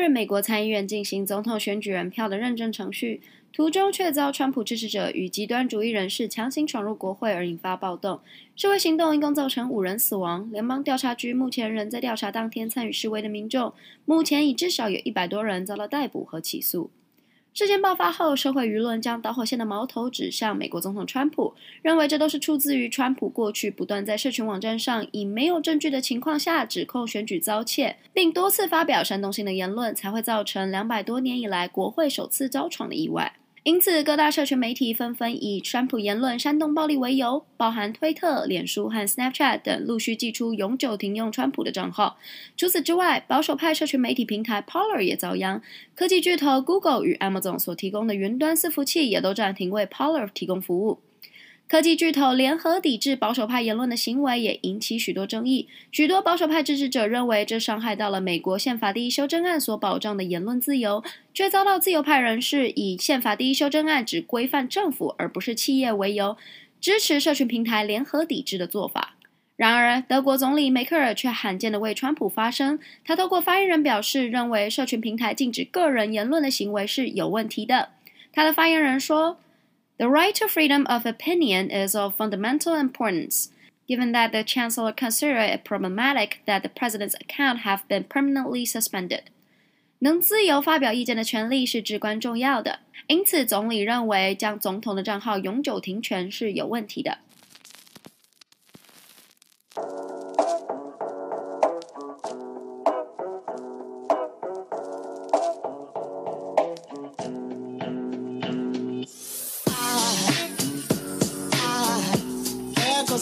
日，美国参议院进行总统选举人票的认证程序，途中却遭川普支持者与极端主义人士强行闯入国会而引发暴动。示威行动一共造成五人死亡。联邦调查局目前仍在调查当天参与示威的民众，目前已至少有一百多人遭到逮捕和起诉。事件爆发后，社会舆论将导火线的矛头指向美国总统川普，认为这都是出自于川普过去不断在社群网站上以没有证据的情况下指控选举遭窃，并多次发表煽动性的言论，才会造成两百多年以来国会首次遭闯的意外。因此，各大社群媒体纷纷以川普言论煽动暴力为由，包含推特、脸书和 Snapchat 等，陆续寄出永久停用川普的账号。除此之外，保守派社群媒体平台 Polar 也遭殃，科技巨头 Google 与 Amazon 所提供的云端伺服器也都暂停为 Polar 提供服务。科技巨头联合抵制保守派言论的行为也引起许多争议。许多保守派支持者认为这伤害到了美国宪法第一修正案所保障的言论自由，却遭到自由派人士以宪法第一修正案只规范政府而不是企业为由，支持社群平台联合抵制的做法。然而，德国总理梅克尔却罕见地为川普发声。他透过发言人表示，认为社群平台禁止个人言论的行为是有问题的。他的发言人说。The right to freedom of opinion is of fundamental importance, given that the chancellor considered it problematic that the president's account have been permanently suspended. 能自由发表意见的权利是至关重要的，因此总理认为将总统的账号永久停权是有问题的。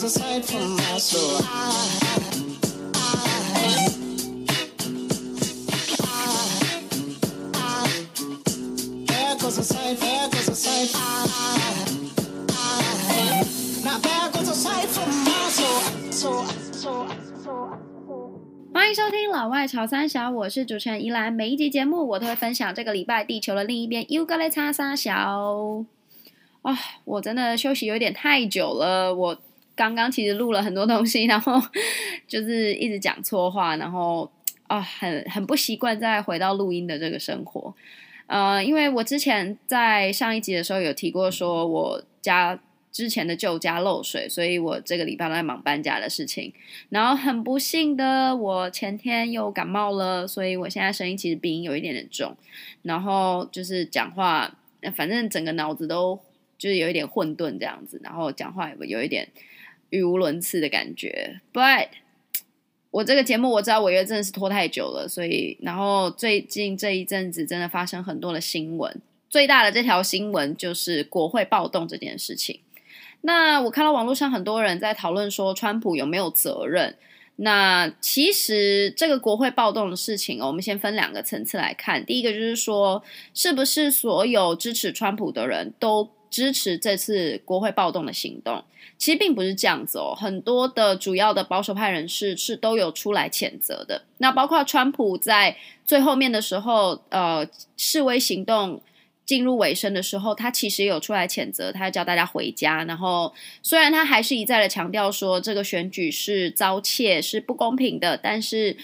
欢迎收听老外潮三小，我是主持人宜兰。每一集节目我都会分享这个礼拜地球的另一边。又过来插三小啊！我真的休息有点太久了，我。刚刚其实录了很多东西，然后就是一直讲错话，然后啊，很很不习惯再回到录音的这个生活。呃，因为我之前在上一集的时候有提过，说我家之前的旧家漏水，所以我这个礼拜都在忙搬家的事情。然后很不幸的，我前天又感冒了，所以我现在声音其实鼻音有一点点重，然后就是讲话，反正整个脑子都就是有一点混沌这样子，然后讲话有有一点。语无伦次的感觉，But 我这个节目我知道违约真的是拖太久了，所以然后最近这一阵子真的发生很多的新闻，最大的这条新闻就是国会暴动这件事情。那我看到网络上很多人在讨论说川普有没有责任？那其实这个国会暴动的事情，我们先分两个层次来看。第一个就是说，是不是所有支持川普的人都支持这次国会暴动的行动？其实并不是这样子哦，很多的主要的保守派人士是都有出来谴责的。那包括川普在最后面的时候，呃，示威行动进入尾声的时候，他其实有出来谴责，他要叫大家回家。然后虽然他还是一再的强调说这个选举是遭窃，是不公平的，但是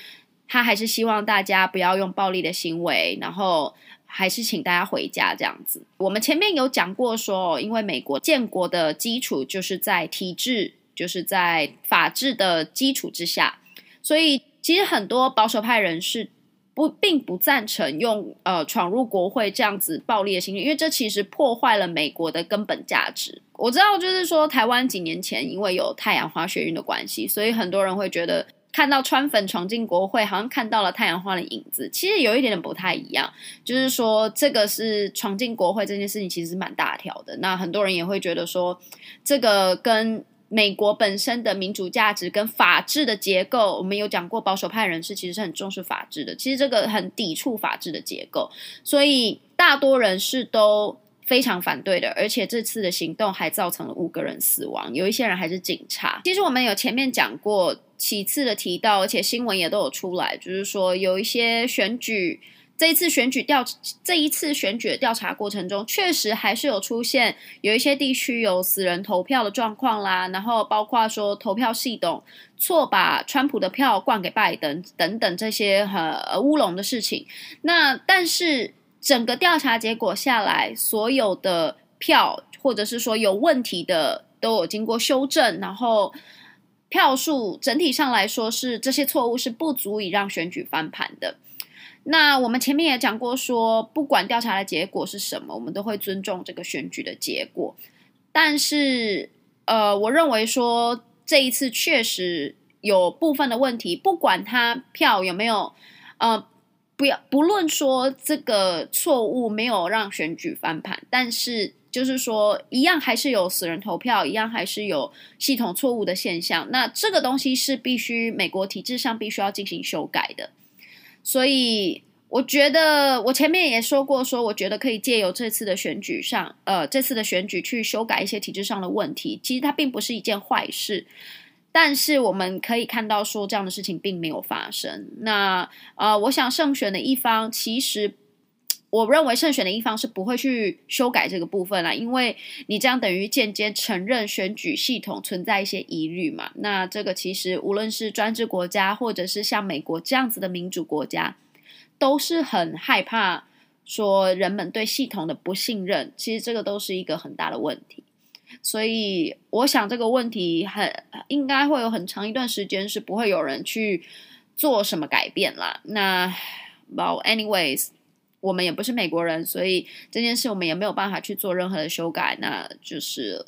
他还是希望大家不要用暴力的行为，然后。还是请大家回家这样子。我们前面有讲过说，因为美国建国的基础就是在体制，就是在法治的基础之下，所以其实很多保守派人士不并不赞成用呃闯入国会这样子暴力的行为，因为这其实破坏了美国的根本价值。我知道，就是说台湾几年前因为有太阳花学运的关系，所以很多人会觉得。看到川粉闯进国会，好像看到了太阳花的影子。其实有一点点不太一样，就是说这个是闯进国会这件事情，其实蛮大条的。那很多人也会觉得说，这个跟美国本身的民主价值跟法治的结构，我们有讲过，保守派人士其实是很重视法治的。其实这个很抵触法治的结构，所以大多人是都非常反对的。而且这次的行动还造成了五个人死亡，有一些人还是警察。其实我们有前面讲过。几次的提到，而且新闻也都有出来，就是说有一些选举这一次选举调这一次选举的调查过程中，确实还是有出现有一些地区有死人投票的状况啦，然后包括说投票系统错把川普的票灌给拜登等等这些呃乌龙的事情。那但是整个调查结果下来，所有的票或者是说有问题的都有经过修正，然后票数整体上来说是这些错误是不足以让选举翻盘的。那我们前面也讲过说，不管调查的结果是什么，我们都会尊重这个选举的结果。但是，呃，我认为说这一次确实有部分的问题，不管他票有没有，呃，不要不论说这个错误没有让选举翻盘，但是就是说一样还是有死人投票，一样还是有系统错误的现象。那这个东西是必须美国体制上必须要进行修改的。所以，我觉得我前面也说过，说我觉得可以借由这次的选举上，呃，这次的选举去修改一些体制上的问题。其实它并不是一件坏事，但是我们可以看到说这样的事情并没有发生。那呃，我想胜选的一方其实。我认为胜选的一方是不会去修改这个部分啦，因为你这样等于间接承认选举系统存在一些疑虑嘛。那这个其实无论是专制国家，或者是像美国这样子的民主国家，都是很害怕说人们对系统的不信任。其实这个都是一个很大的问题。所以我想这个问题很应该会有很长一段时间是不会有人去做什么改变啦。那，Well, anyways。我们也不是美国人，所以这件事我们也没有办法去做任何的修改，那就是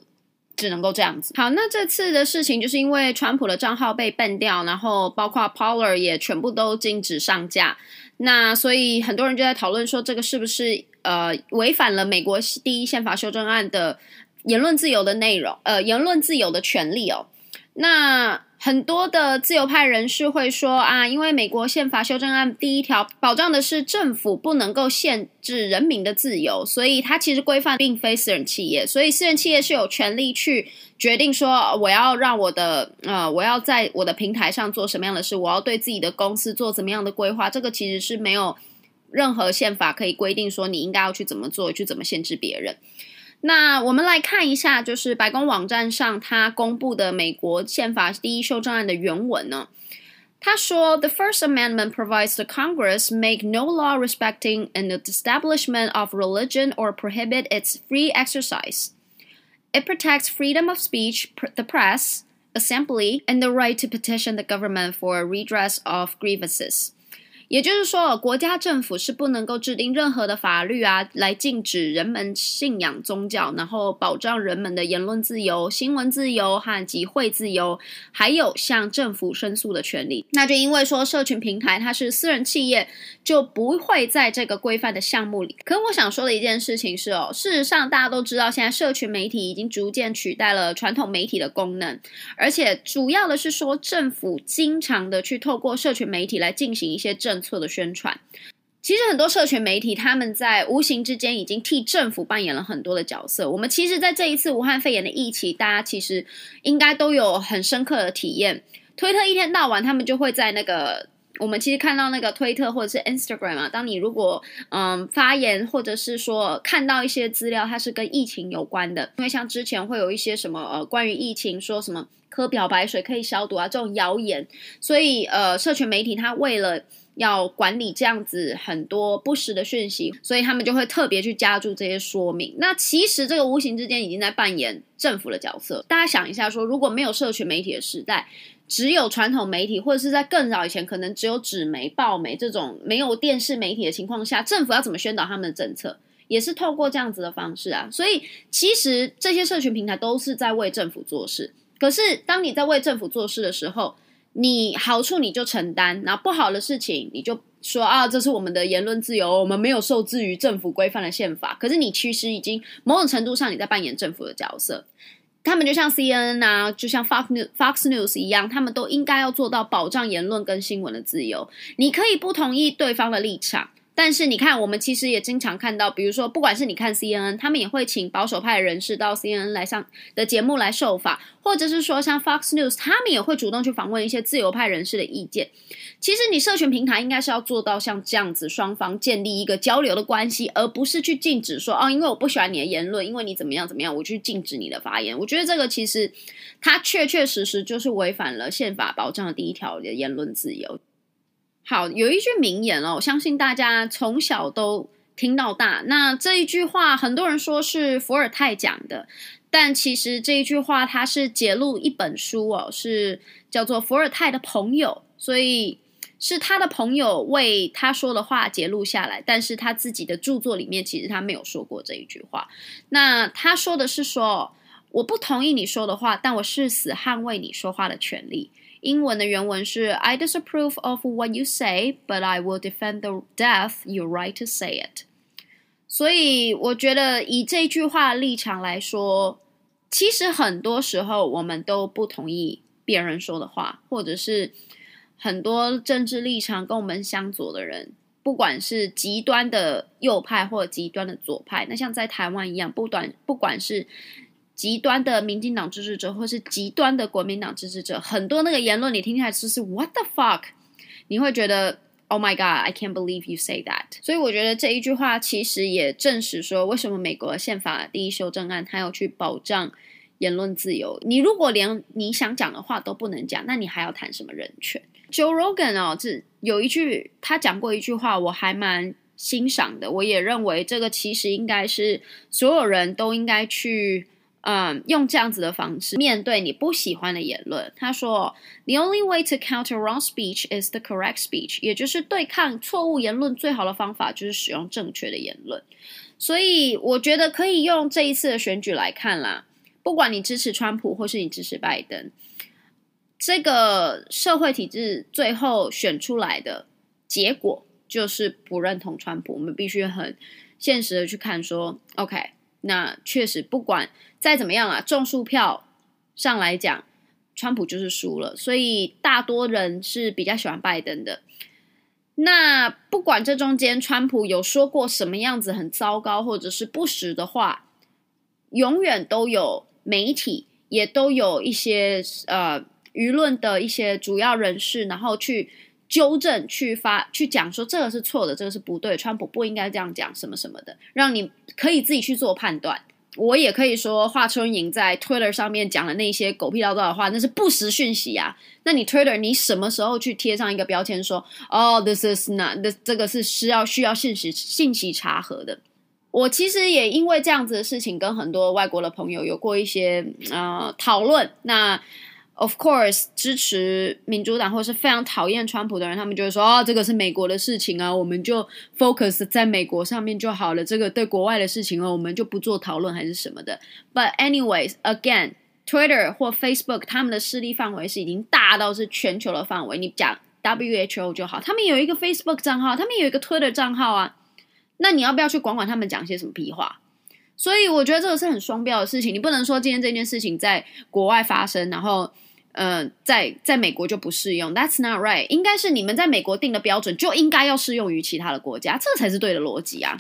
只能够这样子。好，那这次的事情就是因为川普的账号被 ban 掉，然后包括 Polar 也全部都禁止上架，那所以很多人就在讨论说，这个是不是呃违反了美国第一宪法修正案的言论自由的内容，呃，言论自由的权利哦，那。很多的自由派人士会说啊，因为美国宪法修正案第一条保障的是政府不能够限制人民的自由，所以它其实规范并非私人企业，所以私人企业是有权利去决定说，我要让我的呃，我要在我的平台上做什么样的事，我要对自己的公司做怎么样的规划，这个其实是没有任何宪法可以规定说你应该要去怎么做，去怎么限制别人。那我们来看一下，就是白宫网站上他公布的美国宪法第一修正案的原文呢。他说：“The First Amendment provides the Congress make no law respecting an establishment of religion or prohibit its free exercise. It protects freedom of speech, the press, assembly, and the right to petition the government for redress of grievances.” 也就是说，国家政府是不能够制定任何的法律啊，来禁止人们信仰宗教，然后保障人们的言论自由、新闻自由和集会自由，还有向政府申诉的权利。那就因为说，社群平台它是私人企业，就不会在这个规范的项目里。可我想说的一件事情是哦，事实上大家都知道，现在社群媒体已经逐渐取代了传统媒体的功能，而且主要的是说，政府经常的去透过社群媒体来进行一些政。政策的宣传，其实很多社群媒体他们在无形之间已经替政府扮演了很多的角色。我们其实，在这一次武汉肺炎的疫情，大家其实应该都有很深刻的体验。推特一天到晚，他们就会在那个我们其实看到那个推特或者是 Instagram 啊，当你如果嗯发言或者是说看到一些资料，它是跟疫情有关的，因为像之前会有一些什么呃关于疫情说什么喝漂白水可以消毒啊这种谣言，所以呃社群媒体它为了要管理这样子很多不实的讯息，所以他们就会特别去加注这些说明。那其实这个无形之间已经在扮演政府的角色。大家想一下说，如果没有社群媒体的时代，只有传统媒体，或者是在更早以前，可能只有纸媒、报媒这种没有电视媒体的情况下，政府要怎么宣导他们的政策，也是透过这样子的方式啊。所以其实这些社群平台都是在为政府做事。可是当你在为政府做事的时候，你好处你就承担，然后不好的事情你就说啊，这是我们的言论自由，我们没有受制于政府规范的宪法。可是你其实已经某种程度上你在扮演政府的角色。他们就像 CNN 啊，就像 Fox News Fox News 一样，他们都应该要做到保障言论跟新闻的自由。你可以不同意对方的立场。但是你看，我们其实也经常看到，比如说，不管是你看 CNN，他们也会请保守派的人士到 CNN 来上的节目来受访，或者是说像 Fox News，他们也会主动去访问一些自由派人士的意见。其实你社群平台应该是要做到像这样子，双方建立一个交流的关系，而不是去禁止说哦，因为我不喜欢你的言论，因为你怎么样怎么样，我去禁止你的发言。我觉得这个其实它确确实实就是违反了宪法保障的第一条的言论自由。好，有一句名言哦，我相信大家从小都听到大。那这一句话，很多人说是伏尔泰讲的，但其实这一句话它是节录一本书哦，是叫做《伏尔泰的朋友》，所以是他的朋友为他说的话节录下来。但是他自己的著作里面，其实他没有说过这一句话。那他说的是说，我不同意你说的话，但我誓死捍卫你说话的权利。英文的原文是 "I disapprove of what you say, but I will defend the death your right to say it." 所以我觉得以这句话立场来说，其实很多时候我们都不同意别人说的话，或者是很多政治立场跟我们相左的人，不管是极端的右派或极端的左派，那像在台湾一样，不管不管是。极端的民进党支持者，或是极端的国民党支持者，很多那个言论你听起来就是 What the fuck？你会觉得 Oh my God，I can't believe you say that。所以我觉得这一句话其实也证实说，为什么美国宪法第一修正案它要去保障言论自由？你如果连你想讲的话都不能讲，那你还要谈什么人权？Joe Rogan 哦，这有一句他讲过一句话，我还蛮欣赏的。我也认为这个其实应该是所有人都应该去。嗯，用这样子的方式面对你不喜欢的言论。他说：“The only way to counter wrong speech is the correct speech。”也就是对抗错误言论最好的方法就是使用正确的言论。所以我觉得可以用这一次的选举来看啦。不管你支持川普或是你支持拜登，这个社会体制最后选出来的结果就是不认同川普。我们必须很现实的去看说，OK。那确实，不管再怎么样啊，众数票上来讲，川普就是输了，所以大多人是比较喜欢拜登的。那不管这中间川普有说过什么样子很糟糕或者是不实的话，永远都有媒体，也都有一些呃舆论的一些主要人士，然后去。纠正去发去讲说这个是错的，这个是不对，川普不应该这样讲什么什么的，让你可以自己去做判断。我也可以说华春莹在 Twitter 上面讲的那些狗屁叨叨的话，那是不实讯息啊。那你 Twitter 你什么时候去贴上一个标签说哦，this is not，这这个是需要需要信息信息查核的？我其实也因为这样子的事情跟很多外国的朋友有过一些呃讨论。那 Of course，支持民主党或是非常讨厌川普的人，他们就会说：“哦，这个是美国的事情啊，我们就 focus 在美国上面就好了。这个对国外的事情哦，我们就不做讨论还是什么的。” But anyways, again, Twitter 或 Facebook 他们的势力范围是已经大到是全球的范围。你讲 WHO 就好，他们有一个 Facebook 账号，他们有一个 Twitter 账号啊。那你要不要去管管他们讲些什么屁话？所以我觉得这个是很双标的事情。你不能说今天这件事情在国外发生，然后。呃，在在美国就不适用，That's not right。应该是你们在美国定的标准就应该要适用于其他的国家，这才是对的逻辑啊。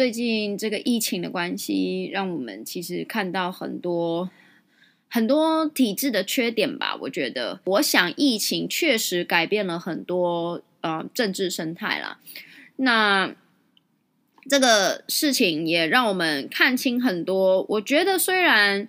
最近这个疫情的关系，让我们其实看到很多很多体制的缺点吧。我觉得，我想疫情确实改变了很多呃政治生态啦。那这个事情也让我们看清很多。我觉得虽然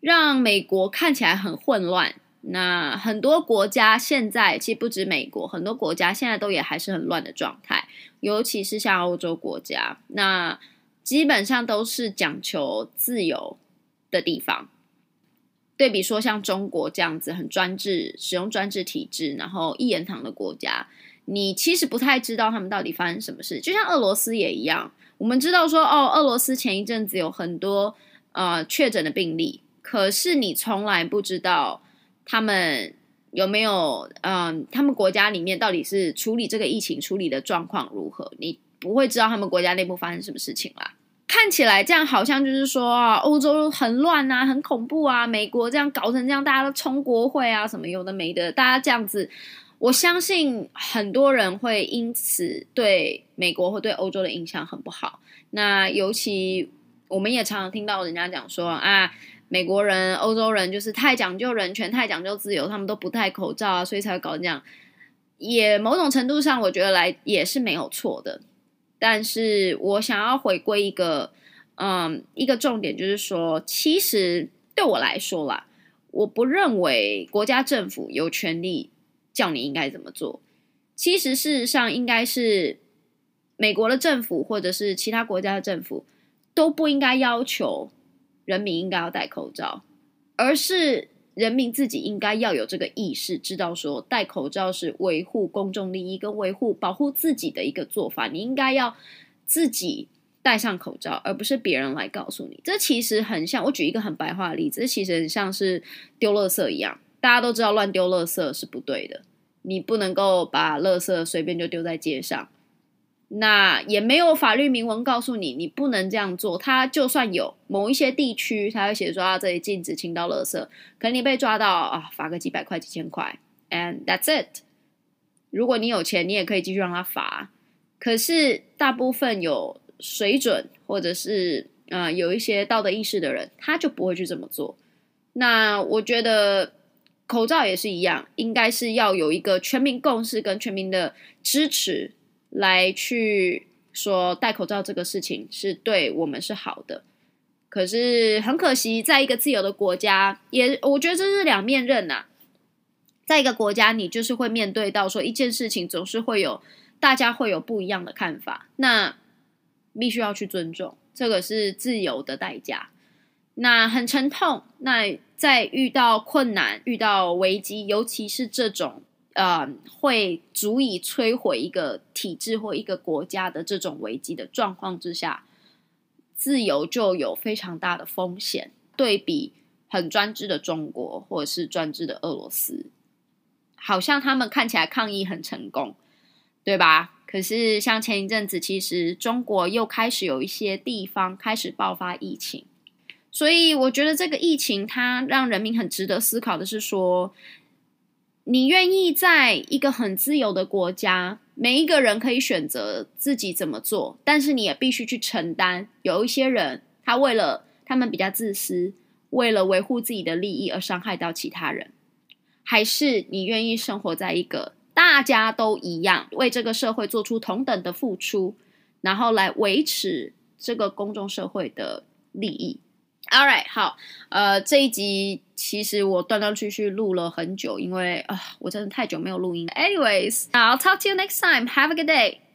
让美国看起来很混乱，那很多国家现在其实不止美国，很多国家现在都也还是很乱的状态。尤其是像欧洲国家，那基本上都是讲求自由的地方。对比说像中国这样子很专制、使用专制体制，然后一言堂的国家，你其实不太知道他们到底发生什么事。就像俄罗斯也一样，我们知道说哦，俄罗斯前一阵子有很多呃确诊的病例，可是你从来不知道他们。有没有嗯，他们国家里面到底是处理这个疫情处理的状况如何？你不会知道他们国家内部发生什么事情啦。看起来这样好像就是说啊，欧洲很乱啊，很恐怖啊。美国这样搞成这样，大家都冲国会啊，什么有的没的，大家这样子，我相信很多人会因此对美国或对欧洲的印象很不好。那尤其我们也常常听到人家讲说啊。美国人、欧洲人就是太讲究人权、太讲究自由，他们都不戴口罩啊，所以才会搞这样。也某种程度上，我觉得来也是没有错的。但是我想要回归一个，嗯，一个重点就是说，其实对我来说啦，我不认为国家政府有权利叫你应该怎么做。其实事实上，应该是美国的政府或者是其他国家的政府都不应该要求。人民应该要戴口罩，而是人民自己应该要有这个意识，知道说戴口罩是维护公众利益跟维护保护自己的一个做法。你应该要自己戴上口罩，而不是别人来告诉你。这其实很像，我举一个很白话的例子，这其实很像是丢垃圾一样。大家都知道乱丢垃圾是不对的，你不能够把垃圾随便就丢在街上。那也没有法律明文告诉你，你不能这样做。他就算有某一些地区，他会写说啊，这里禁止倾倒垃圾，可能你被抓到啊，罚个几百块、几千块，and that's it。如果你有钱，你也可以继续让他罚。可是大部分有水准或者是啊、有一些道德意识的人，他就不会去这么做。那我觉得口罩也是一样，应该是要有一个全民共识跟全民的支持。来去说戴口罩这个事情是对我们是好的，可是很可惜，在一个自由的国家，也我觉得这是两面刃呐。在一个国家，你就是会面对到说一件事情总是会有大家会有不一样的看法，那必须要去尊重，这个是自由的代价。那很沉痛，那在遇到困难、遇到危机，尤其是这种。呃，会足以摧毁一个体制或一个国家的这种危机的状况之下，自由就有非常大的风险。对比很专制的中国或者是专制的俄罗斯，好像他们看起来抗议很成功，对吧？可是像前一阵子，其实中国又开始有一些地方开始爆发疫情，所以我觉得这个疫情它让人民很值得思考的是说。你愿意在一个很自由的国家，每一个人可以选择自己怎么做，但是你也必须去承担。有一些人，他为了他们比较自私，为了维护自己的利益而伤害到其他人，还是你愿意生活在一个大家都一样，为这个社会做出同等的付出，然后来维持这个公众社会的利益？All right，好，呃，这一集其实我断断续续录了很久，因为啊，我真的太久没有录音。Anyways，I'll talk to you next time. Have a good day.